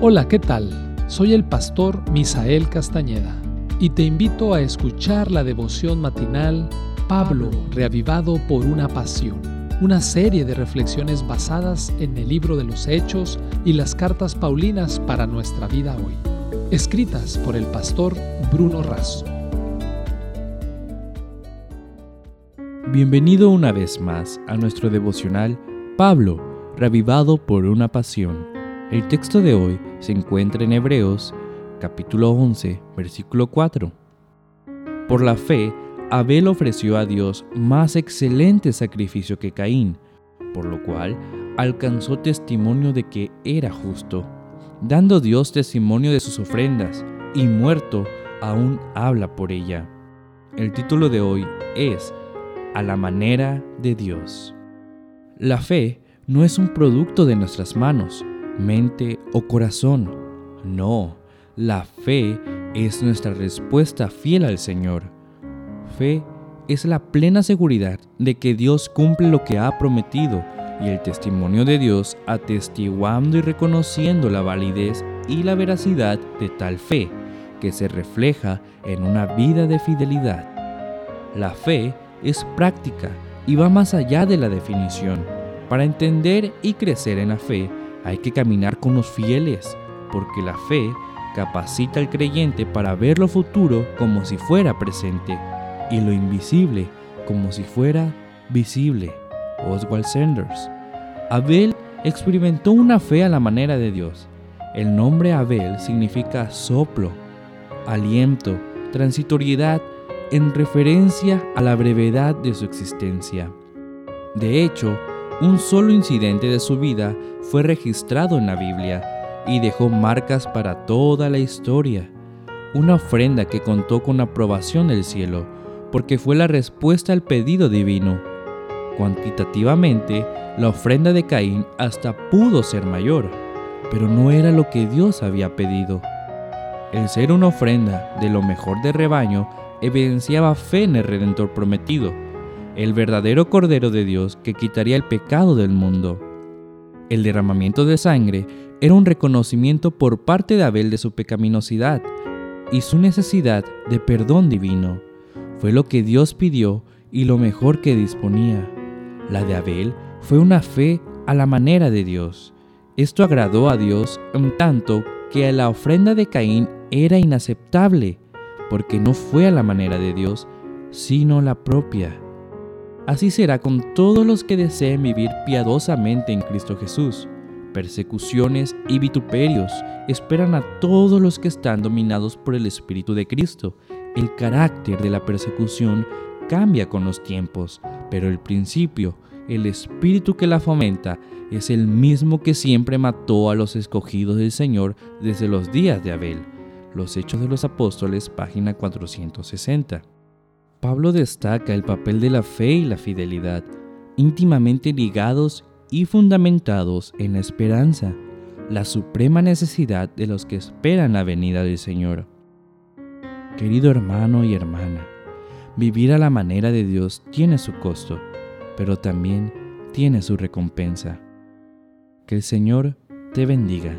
Hola, ¿qué tal? Soy el pastor Misael Castañeda y te invito a escuchar la devoción matinal Pablo, reavivado por una pasión, una serie de reflexiones basadas en el libro de los Hechos y las cartas Paulinas para nuestra vida hoy, escritas por el pastor Bruno Razo. Bienvenido una vez más a nuestro devocional Pablo, reavivado por una pasión. El texto de hoy se encuentra en Hebreos capítulo 11, versículo 4. Por la fe, Abel ofreció a Dios más excelente sacrificio que Caín, por lo cual alcanzó testimonio de que era justo, dando Dios testimonio de sus ofrendas, y muerto aún habla por ella. El título de hoy es A la manera de Dios. La fe no es un producto de nuestras manos, mente o corazón. No, la fe es nuestra respuesta fiel al Señor. Fe es la plena seguridad de que Dios cumple lo que ha prometido y el testimonio de Dios atestiguando y reconociendo la validez y la veracidad de tal fe que se refleja en una vida de fidelidad. La fe es práctica y va más allá de la definición. Para entender y crecer en la fe, hay que caminar con los fieles, porque la fe capacita al creyente para ver lo futuro como si fuera presente y lo invisible como si fuera visible. Oswald Sanders. Abel experimentó una fe a la manera de Dios. El nombre Abel significa soplo, aliento, transitoriedad en referencia a la brevedad de su existencia. De hecho, un solo incidente de su vida fue registrado en la Biblia y dejó marcas para toda la historia. Una ofrenda que contó con aprobación del cielo, porque fue la respuesta al pedido divino. Cuantitativamente, la ofrenda de Caín hasta pudo ser mayor, pero no era lo que Dios había pedido. El ser una ofrenda de lo mejor del rebaño evidenciaba fe en el Redentor prometido, el verdadero Cordero de Dios que quitaría el pecado del mundo. El derramamiento de sangre era un reconocimiento por parte de Abel de su pecaminosidad y su necesidad de perdón divino. Fue lo que Dios pidió y lo mejor que disponía. La de Abel fue una fe a la manera de Dios. Esto agradó a Dios en tanto que la ofrenda de Caín era inaceptable, porque no fue a la manera de Dios, sino la propia. Así será con todos los que deseen vivir piadosamente en Cristo Jesús. Persecuciones y vituperios esperan a todos los que están dominados por el Espíritu de Cristo. El carácter de la persecución cambia con los tiempos, pero el principio, el espíritu que la fomenta, es el mismo que siempre mató a los escogidos del Señor desde los días de Abel. Los Hechos de los Apóstoles, página 460. Pablo destaca el papel de la fe y la fidelidad, íntimamente ligados y fundamentados en la esperanza, la suprema necesidad de los que esperan la venida del Señor. Querido hermano y hermana, vivir a la manera de Dios tiene su costo, pero también tiene su recompensa. Que el Señor te bendiga.